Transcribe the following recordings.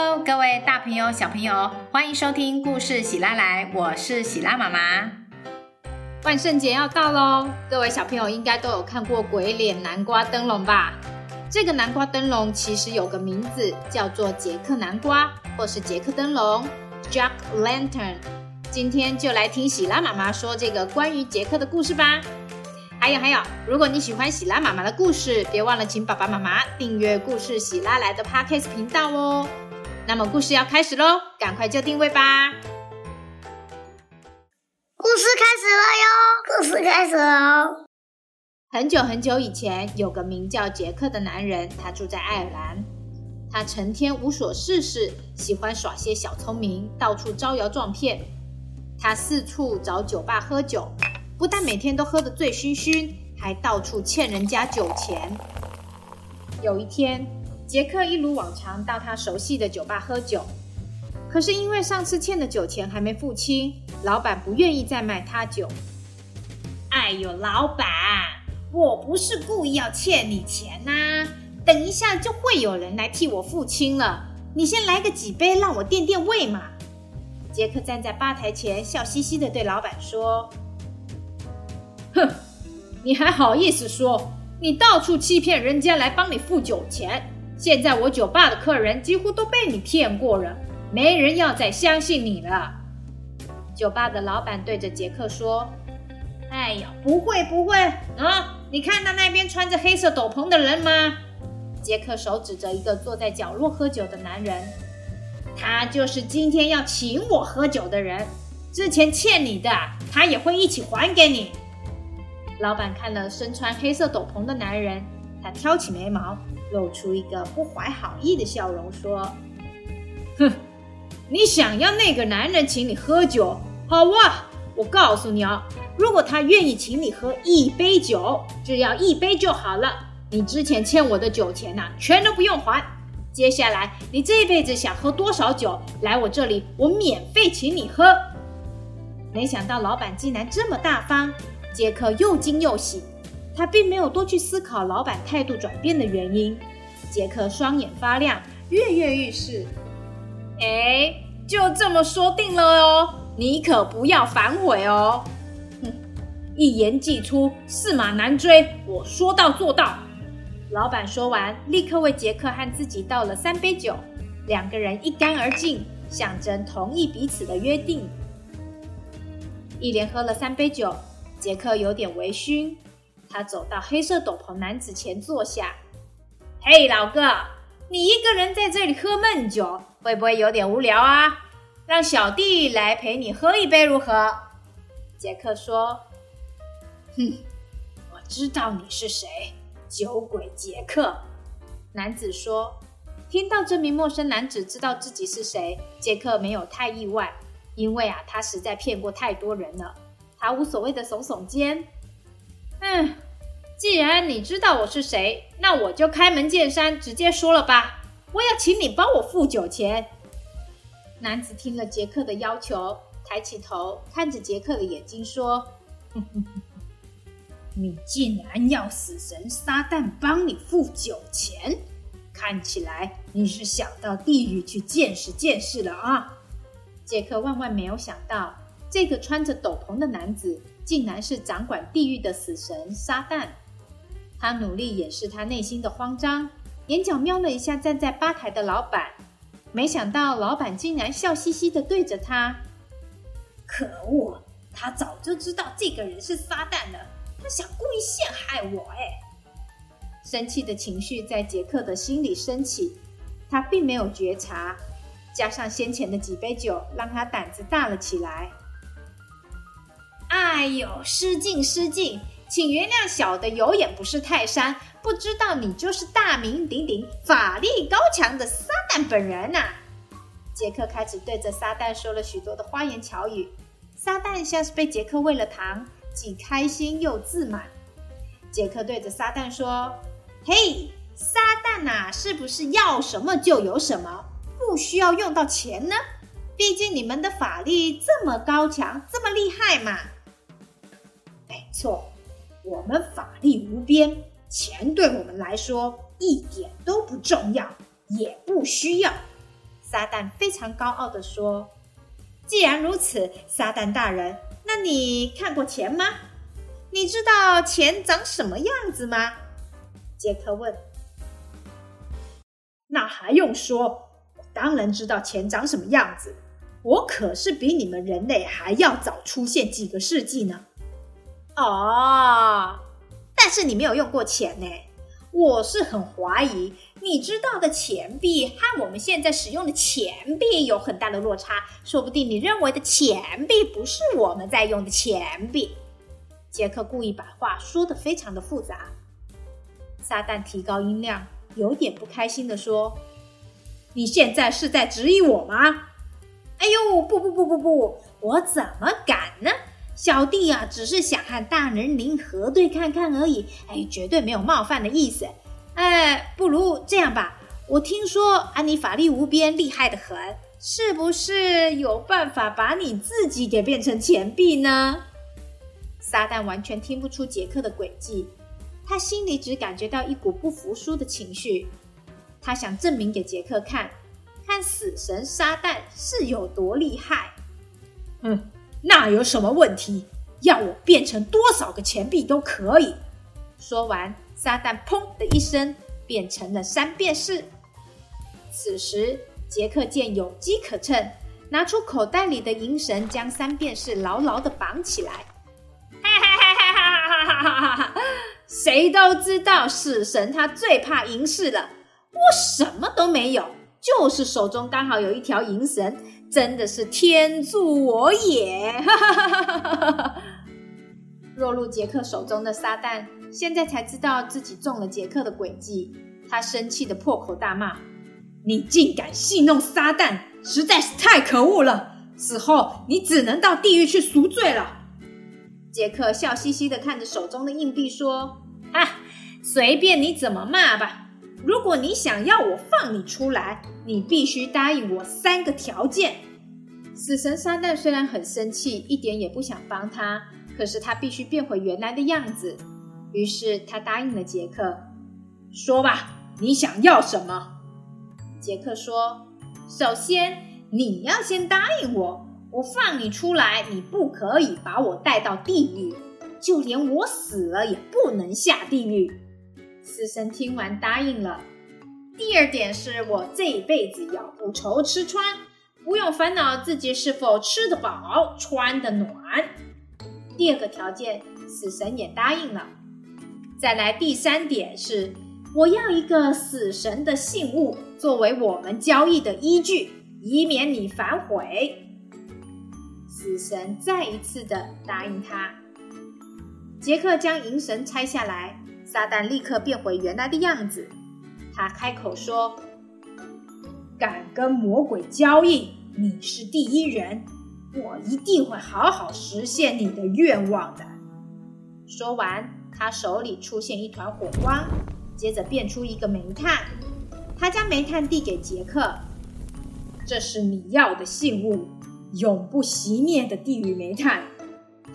Hello，各位大朋友、小朋友，欢迎收听故事喜拉来，我是喜拉妈妈。万圣节要到喽，各位小朋友应该都有看过鬼脸南瓜灯笼吧？这个南瓜灯笼其实有个名字，叫做杰克南瓜，或是杰克灯笼 （Jack Lantern）。今天就来听喜拉妈妈说这个关于杰克的故事吧。还有还有，如果你喜欢喜拉妈妈的故事，别忘了请爸爸妈妈订阅故事喜拉来的 Podcast 频道哦。那么故事要开始喽，赶快就定位吧。故事开始了哟，故事开始喽。很久很久以前，有个名叫杰克的男人，他住在爱尔兰。他成天无所事事，喜欢耍些小聪明，到处招摇撞骗。他四处找酒吧喝酒。不但每天都喝得醉醺醺，还到处欠人家酒钱。有一天，杰克一如往常到他熟悉的酒吧喝酒，可是因为上次欠的酒钱还没付清，老板不愿意再卖他酒。哎呦，老板，我不是故意要欠你钱呐，等一下就会有人来替我付清了。你先来个几杯，让我垫垫胃嘛。杰克站在吧台前，笑嘻嘻的对老板说。哼，你还好意思说？你到处欺骗人家来帮你付酒钱，现在我酒吧的客人几乎都被你骗过了，没人要再相信你了。酒吧的老板对着杰克说：“哎呀，不会不会啊！你看到那边穿着黑色斗篷的人吗？”杰克手指着一个坐在角落喝酒的男人，他就是今天要请我喝酒的人，之前欠你的，他也会一起还给你。老板看了身穿黑色斗篷的男人，他挑起眉毛，露出一个不怀好意的笑容，说：“哼，你想要那个男人请你喝酒？好啊，我告诉你啊，如果他愿意请你喝一杯酒，只要一杯就好了，你之前欠我的酒钱呐，全都不用还。接下来你这辈子想喝多少酒，来我这里，我免费请你喝。”没想到老板竟然这么大方。杰克又惊又喜，他并没有多去思考老板态度转变的原因。杰克双眼发亮，跃跃欲试。哎，就这么说定了哦，你可不要反悔哦。哼，一言既出，驷马难追，我说到做到。老板说完，立刻为杰克和自己倒了三杯酒，两个人一干而尽，象征同意彼此的约定。一连喝了三杯酒。杰克有点微醺，他走到黑色斗篷男子前坐下。“嘿，老哥，你一个人在这里喝闷酒，会不会有点无聊啊？让小弟来陪你喝一杯如何？”杰克说。“哼，我知道你是谁，酒鬼杰克。”男子说。听到这名陌生男子知道自己是谁，杰克没有太意外，因为啊，他实在骗过太多人了。他无所谓的耸耸肩，嗯，既然你知道我是谁，那我就开门见山，直接说了吧。我要请你帮我付酒钱。男子听了杰克的要求，抬起头看着杰克的眼睛说：“ 你竟然要死神撒旦帮你付酒钱？看起来你是想到地狱去见识见识了啊！”杰克万万没有想到。这个穿着斗篷的男子，竟然是掌管地狱的死神撒旦。他努力掩饰他内心的慌张，眼角瞄了一下站在吧台的老板，没想到老板竟然笑嘻嘻的对着他：“可恶，他早就知道这个人是撒旦了，他想故意陷害我。”哎，生气的情绪在杰克的心里升起，他并没有觉察，加上先前的几杯酒，让他胆子大了起来。哎呦，失敬失敬，请原谅小的有眼不识泰山，不知道你就是大名鼎鼎、法力高强的撒旦本人呐！杰克开始对着撒旦说了许多的花言巧语，撒旦像是被杰克喂了糖，既开心又自满。杰克对着撒旦说：“嘿，撒旦呐，是不是要什么就有什么，不需要用到钱呢？毕竟你们的法力这么高强，这么厉害嘛！”错，我们法力无边，钱对我们来说一点都不重要，也不需要。撒旦非常高傲地说：“既然如此，撒旦大人，那你看过钱吗？你知道钱长什么样子吗？”杰克问。“那还用说？我当然知道钱长什么样子。我可是比你们人类还要早出现几个世纪呢。”哦，但是你没有用过钱呢。我是很怀疑，你知道的钱币和我们现在使用的钱币有很大的落差。说不定你认为的钱币不是我们在用的钱币。杰克故意把话说的非常的复杂。撒旦提高音量，有点不开心的说：“你现在是在质疑我吗？”哎呦，不不不不不，我怎么敢呢？小弟啊，只是想和大人您核对看看而已，哎，绝对没有冒犯的意思。哎，不如这样吧，我听说安妮法力无边，厉害的很，是不是有办法把你自己给变成钱币呢？撒旦完全听不出杰克的诡计，他心里只感觉到一股不服输的情绪，他想证明给杰克看，看死神撒旦是有多厉害。嗯。那有什么问题？要我变成多少个钱币都可以。说完撒旦砰的一声变成了三便士。此时杰克见有机可乘拿出口袋里的银绳将三便士牢牢的绑起来。哈哈哈哈哈哈哈哈哈哈谁都知道死神他最怕银饰了我什么都没有就是手中刚好有一条银绳真的是天助我也！落入杰克手中的撒旦，现在才知道自己中了杰克的诡计。他生气的破口大骂：“你竟敢戏弄撒旦，实在是太可恶了！死后你只能到地狱去赎罪了。”杰克笑嘻嘻的看着手中的硬币说：“啊，随便你怎么骂吧。”如果你想要我放你出来，你必须答应我三个条件。死神撒旦虽然很生气，一点也不想帮他，可是他必须变回原来的样子。于是他答应了杰克。说吧，你想要什么？杰克说：“首先，你要先答应我，我放你出来，你不可以把我带到地狱，就连我死了也不能下地狱。”死神听完答应了。第二点是我这一辈子要不愁吃穿，不用烦恼自己是否吃得饱、穿得暖。第二个条件，死神也答应了。再来第三点是，我要一个死神的信物作为我们交易的依据，以免你反悔。死神再一次的答应他。杰克将银绳拆下来。撒旦立刻变回原来的样子，他开口说：“敢跟魔鬼交易，你是第一人，我一定会好好实现你的愿望的。”说完，他手里出现一团火光，接着变出一个煤炭，他将煤炭递给杰克：“这是你要的信物，永不熄灭的地狱煤炭，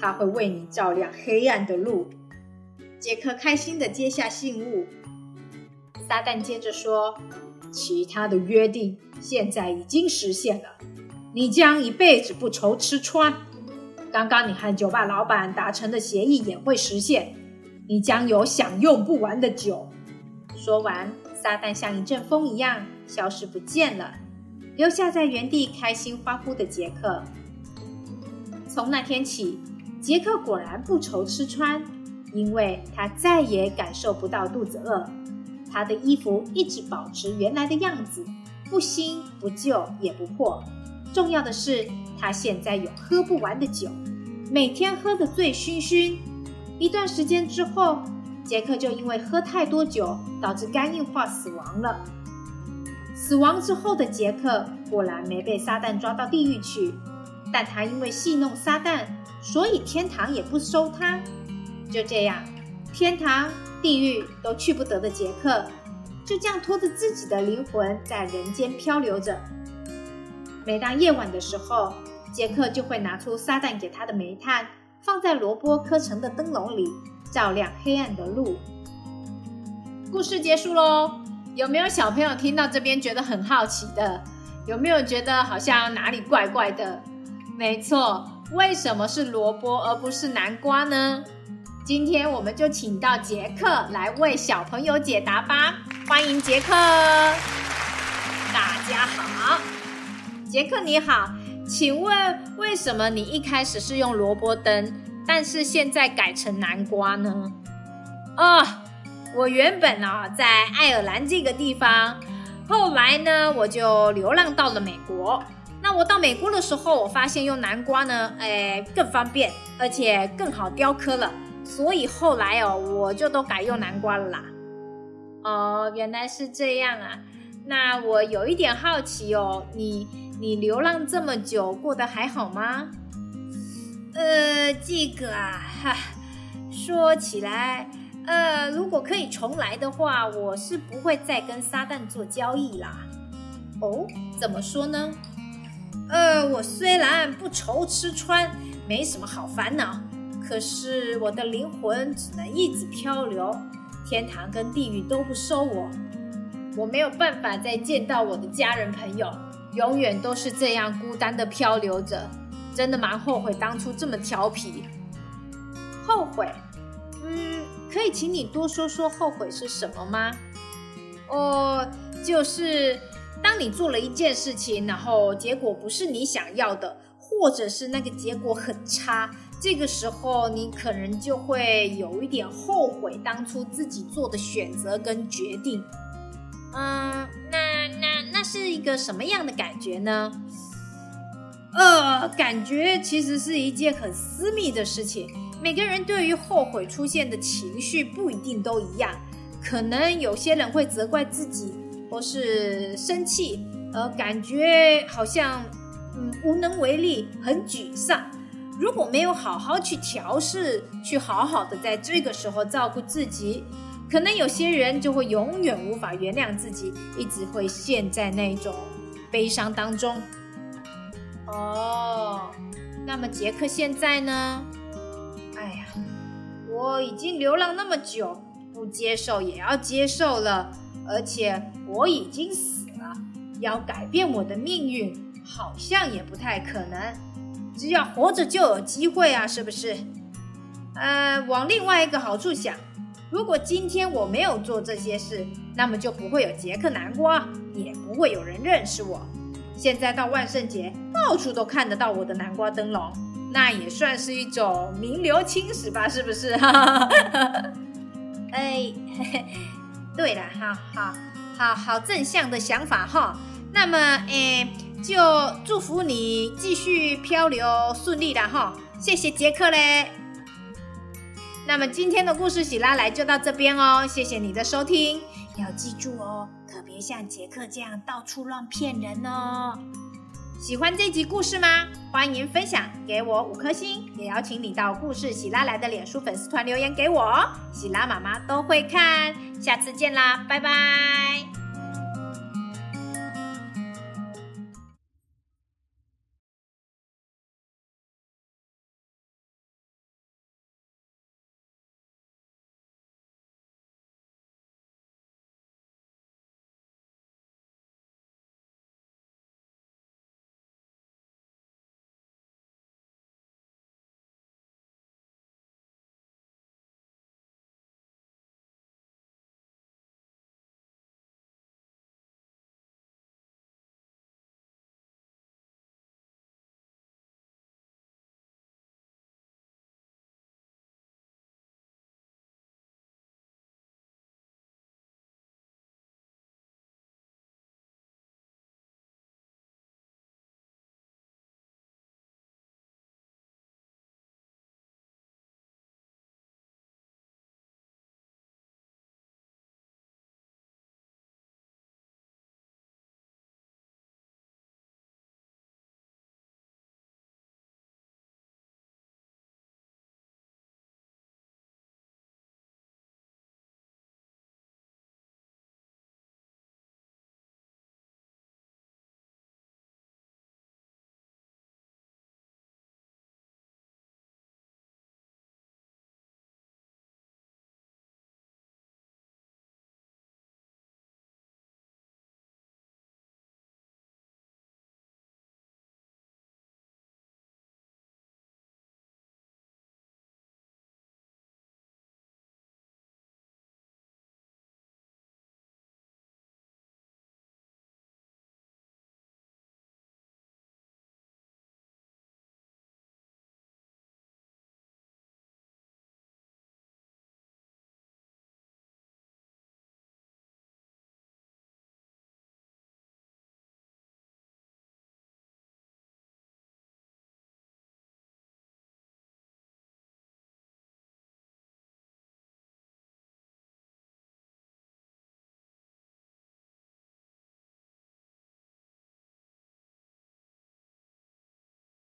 它会为你照亮黑暗的路。”杰克开心的接下信物，撒旦接着说：“其他的约定现在已经实现了，你将一辈子不愁吃穿。刚刚你和酒吧老板达成的协议也会实现，你将有享用不完的酒。”说完，撒旦像一阵风一样消失不见了，留下在原地开心欢呼的杰克。从那天起，杰克果然不愁吃穿。因为他再也感受不到肚子饿，他的衣服一直保持原来的样子，不新不旧也不破。重要的是，他现在有喝不完的酒，每天喝得醉醺醺。一段时间之后，杰克就因为喝太多酒，导致肝硬化死亡了。死亡之后的杰克果然没被撒旦抓到地狱去，但他因为戏弄撒旦，所以天堂也不收他。就这样，天堂、地狱都去不得的杰克，就这样拖着自己的灵魂在人间漂流着。每当夜晚的时候，杰克就会拿出撒旦给他的煤炭，放在萝卜刻成的灯笼里，照亮黑暗的路。故事结束喽，有没有小朋友听到这边觉得很好奇的？有没有觉得好像哪里怪怪的？没错，为什么是萝卜而不是南瓜呢？今天我们就请到杰克来为小朋友解答吧。欢迎杰克！大家好，杰克你好，请问为什么你一开始是用萝卜灯，但是现在改成南瓜呢？哦，我原本啊在爱尔兰这个地方。后来呢，我就流浪到了美国。那我到美国的时候，我发现用南瓜呢，哎，更方便，而且更好雕刻了。所以后来哦，我就都改用南瓜了啦。哦，原来是这样啊。那我有一点好奇哦，你你流浪这么久，过得还好吗？呃，这个啊，哈，说起来。呃，如果可以重来的话，我是不会再跟撒旦做交易啦。哦，怎么说呢？呃，我虽然不愁吃穿，没什么好烦恼，可是我的灵魂只能一直漂流，天堂跟地狱都不收我，我没有办法再见到我的家人朋友，永远都是这样孤单的漂流着，真的蛮后悔当初这么调皮。后悔？嗯。可以请你多说说后悔是什么吗？哦，就是当你做了一件事情，然后结果不是你想要的，或者是那个结果很差，这个时候你可能就会有一点后悔当初自己做的选择跟决定。嗯，那那那是一个什么样的感觉呢？呃，感觉其实是一件很私密的事情。每个人对于后悔出现的情绪不一定都一样，可能有些人会责怪自己，或是生气，呃感觉好像嗯无能为力，很沮丧。如果没有好好去调试，去好好的在这个时候照顾自己，可能有些人就会永远无法原谅自己，一直会陷在那种悲伤当中。哦，那么杰克现在呢？哎呀我已经流浪那么久，不接受也要接受了。而且我已经死了，要改变我的命运，好像也不太可能。只要活着就有机会啊，是不是？呃，往另外一个好处想，如果今天我没有做这些事，那么就不会有杰克南瓜，也不会有人认识我。现在到万圣节，到处都看得到我的南瓜灯笼。那也算是一种名留青史吧，是不是？哎，对了，好好好好正向的想法哈。那么，哎，就祝福你继续漂流顺利了哈。谢谢杰克嘞。那么今天的故事喜拉来就到这边哦，谢谢你的收听，要记住哦，可别像杰克这样到处乱骗人哦。喜欢这集故事吗？欢迎分享给我五颗星，也邀请你到故事喜拉来的脸书粉丝团留言给我，喜拉妈妈都会看。下次见啦，拜拜。